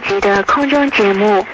集的空中节目，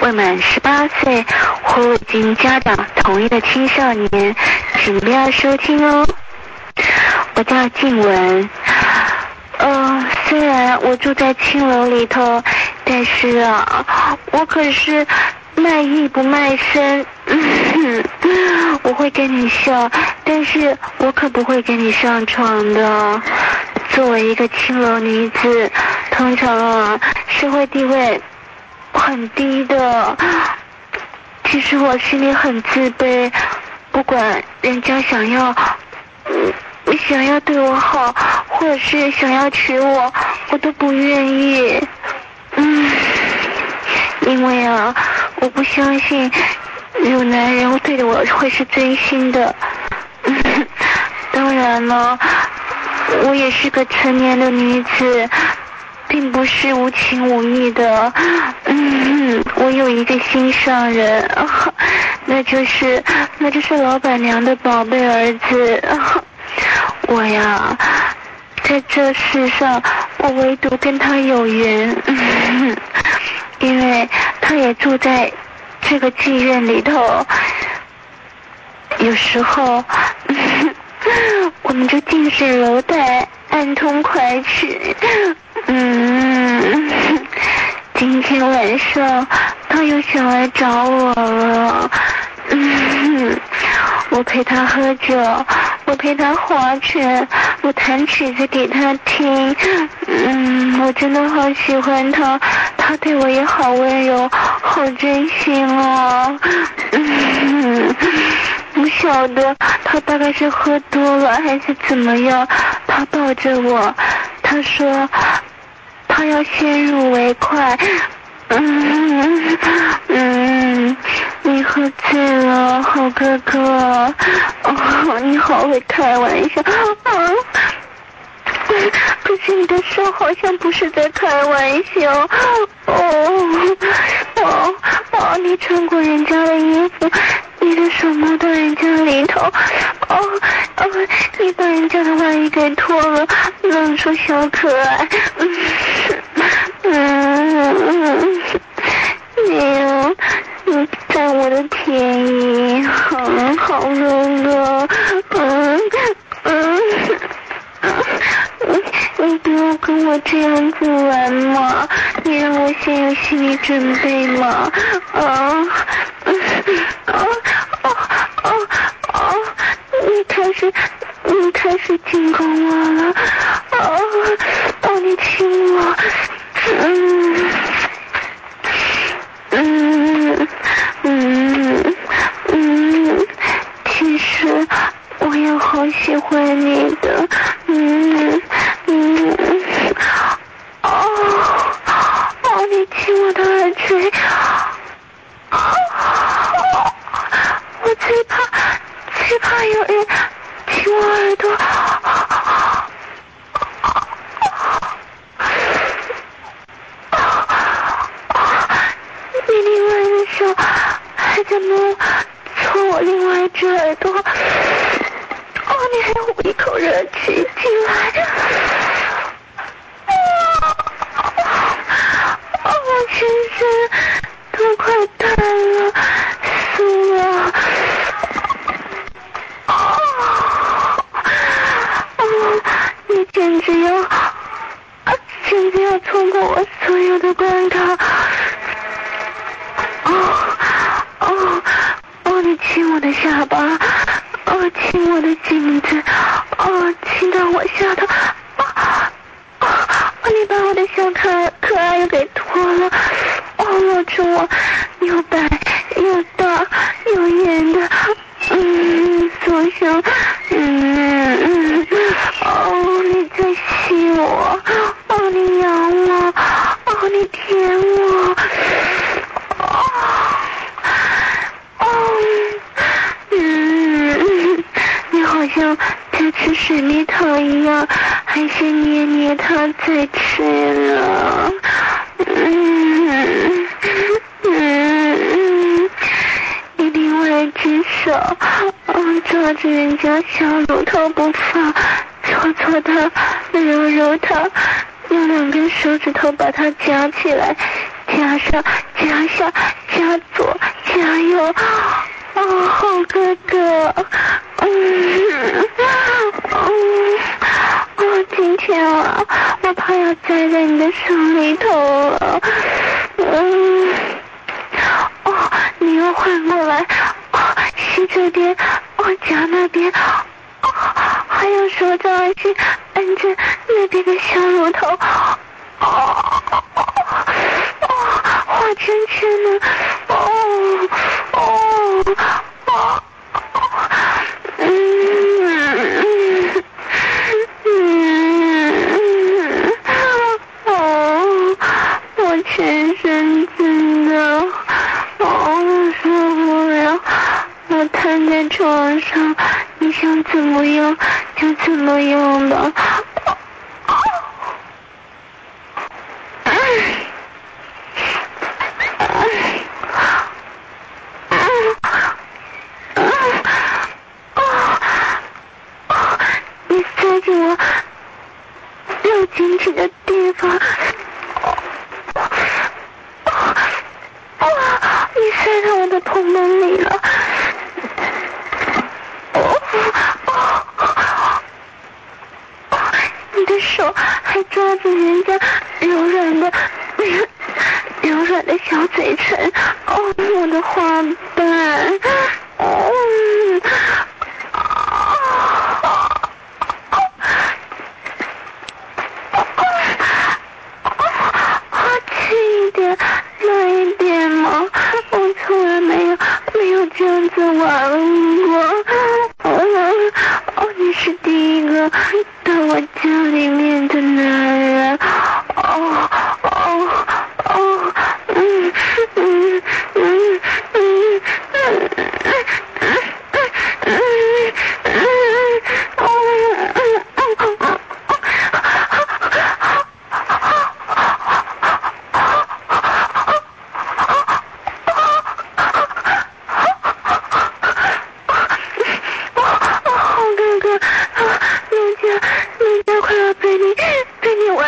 未满十八岁或未经家长同意的青少年，请不要收听哦。我叫静雯，呃，虽然我住在青楼里头，但是啊，我可是卖艺不卖身。我会跟你笑，但是我可不会跟你上床的。作为一个青楼女子，通常啊，社会地位很低的。其实我心里很自卑，不管人家想要，想要对我好，或者是想要娶我，我都不愿意。嗯，因为啊，我不相信有男人对我会是真心的。当然了。我也是个成年的女子，并不是无情无义的。嗯，我有一个心上人，那就是那就是老板娘的宝贝儿子。我呀，在这世上，我唯独跟他有缘，因为他也住在这个妓院里头。有时候。我们就近水楼台，暗通款曲。嗯，今天晚上他又想来找我了。嗯，我陪他喝酒，我陪他划拳，我弹曲子给他听。嗯，我真的好喜欢他，他对我也好温柔，好真心哦。嗯。不晓得他大概是喝多了还是怎么样，他抱着我，他说他要先入为快。嗯嗯，你喝醉了，好哥哥，哦，你好会开玩笑。可是你的手好像不是在开玩笑。哦哦哦，你穿过人家的衣服。你的手摸到人家里头，哦哦，你把人家的外衣给脱了，露出小可爱，嗯嗯，你你占我的便宜，好好哥哥，嗯嗯嗯，你不要跟我这样子玩嘛，你让我先有心理准备嘛，啊。啊我的耳垂。我最怕，最怕有人亲我耳朵。你另外的手还在摸搓我另外一只耳朵。哦，你还呼一口热气进来。哦，我全身都快瘫了。简直要，简我所有的关卡！哦哦哦！你亲我的下巴，哦亲我的颈子，哦亲到我下头，啊啊！你把我的小可爱可爱又给脱了，哦露出我又白又大又圆的，嗯，左胸，着人家小乳头不放搓搓它揉揉它用两根手指头把它夹起来夹上夹上夹左夹右。啊好哥哥。嗯嗯啊今天啊我怕要栽在你的手里头了。嗯。哦你又换过来。哦洗脚店那边，还有手掌心，按着那边的小乳头，画圈圈的，哦哦，啊，嗯嗯嗯嗯，啊，我全身震的，我受不了，我瘫在床上。怎么样就怎么样的你塞进我要进去的地方你塞着我的同门宝贝，嗯，快轻一点，慢一点哦。我从来没有没有这样子玩过。哦，你是第一个到我家里面的男人。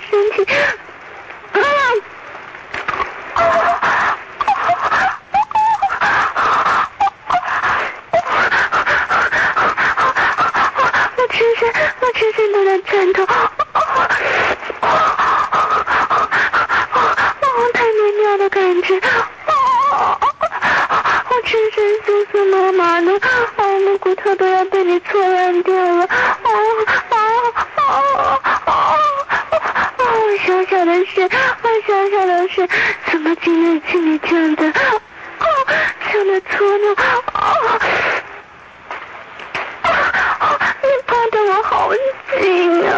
身体，啊！我全身，我全身都在颤抖，啊！太美妙的感觉，啊！我全身酥酥麻麻的，连骨头都要被你搓烂掉了。的车呢？啊啊啊你抱得我好紧啊